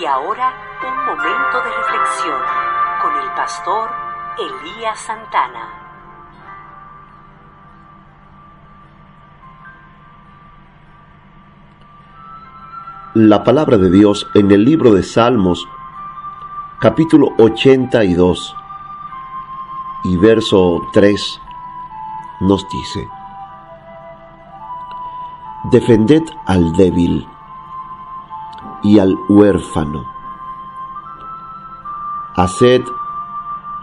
Y ahora un momento de reflexión con el pastor Elías Santana. La palabra de Dios en el libro de Salmos, capítulo 82 y verso 3, nos dice, Defended al débil y al huérfano. Haced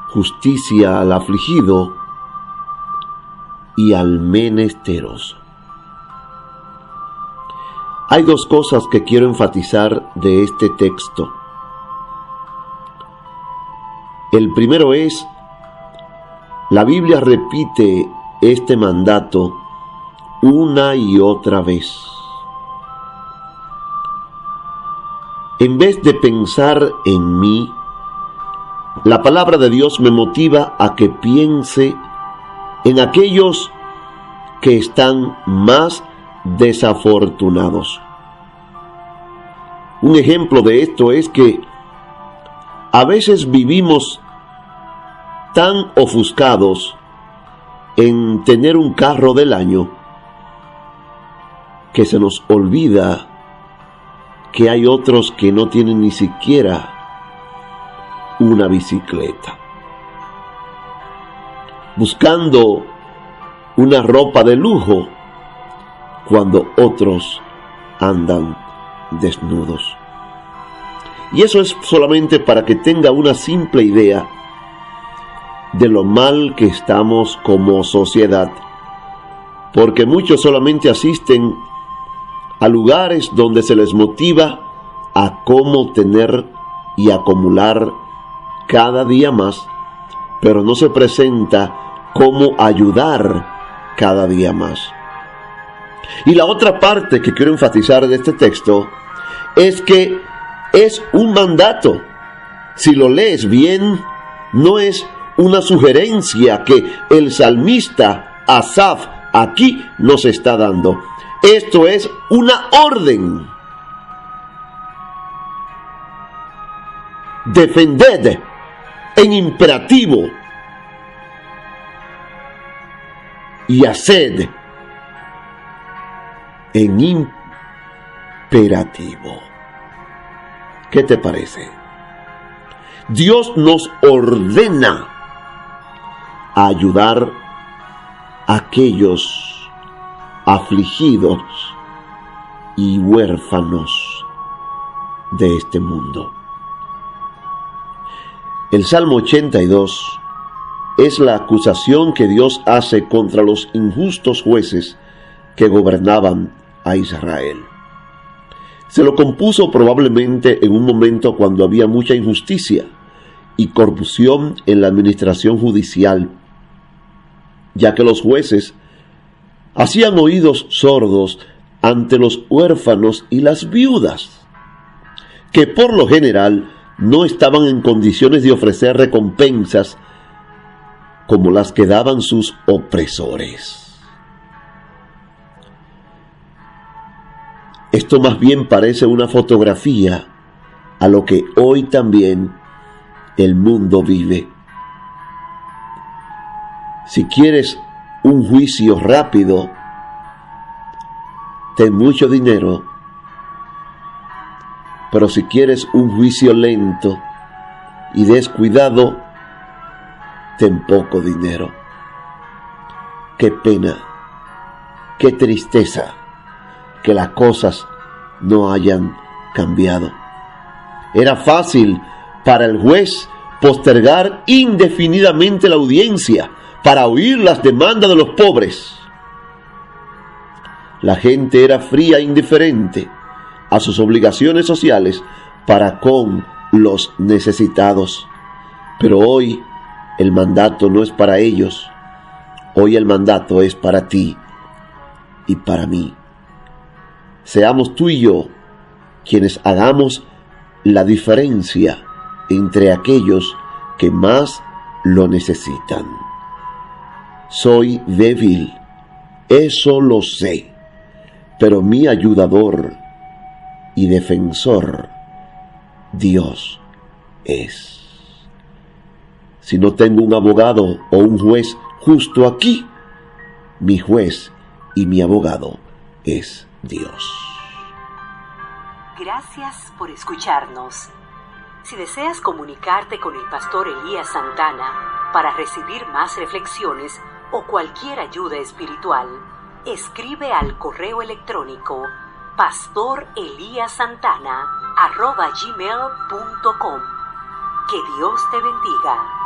justicia al afligido y al menesteroso. Hay dos cosas que quiero enfatizar de este texto. El primero es, la Biblia repite este mandato una y otra vez. En vez de pensar en mí, la palabra de Dios me motiva a que piense en aquellos que están más desafortunados. Un ejemplo de esto es que a veces vivimos tan ofuscados en tener un carro del año que se nos olvida que hay otros que no tienen ni siquiera una bicicleta. Buscando una ropa de lujo cuando otros andan desnudos. Y eso es solamente para que tenga una simple idea de lo mal que estamos como sociedad, porque muchos solamente asisten a lugares donde se les motiva a cómo tener y acumular cada día más, pero no se presenta cómo ayudar cada día más. Y la otra parte que quiero enfatizar de este texto es que es un mandato. Si lo lees bien, no es una sugerencia que el salmista Asaf aquí nos está dando. Esto es una orden. Defended en imperativo y haced en imperativo. ¿Qué te parece? Dios nos ordena ayudar a aquellos afligidos y huérfanos de este mundo. El Salmo 82 es la acusación que Dios hace contra los injustos jueces que gobernaban a Israel. Se lo compuso probablemente en un momento cuando había mucha injusticia y corrupción en la administración judicial, ya que los jueces hacían oídos sordos ante los huérfanos y las viudas, que por lo general no estaban en condiciones de ofrecer recompensas como las que daban sus opresores. Esto más bien parece una fotografía a lo que hoy también el mundo vive. Si quieres un juicio rápido, ten mucho dinero, pero si quieres un juicio lento y descuidado, ten poco dinero. Qué pena, qué tristeza que las cosas no hayan cambiado. Era fácil para el juez postergar indefinidamente la audiencia para oír las demandas de los pobres. La gente era fría e indiferente a sus obligaciones sociales para con los necesitados. Pero hoy el mandato no es para ellos, hoy el mandato es para ti y para mí. Seamos tú y yo quienes hagamos la diferencia entre aquellos que más lo necesitan. Soy débil, eso lo sé, pero mi ayudador y defensor Dios es. Si no tengo un abogado o un juez justo aquí, mi juez y mi abogado es Dios. Gracias por escucharnos. Si deseas comunicarte con el pastor Elías Santana para recibir más reflexiones o cualquier ayuda espiritual, escribe al correo electrónico pastoreliasantana.gmail.com Que Dios te bendiga.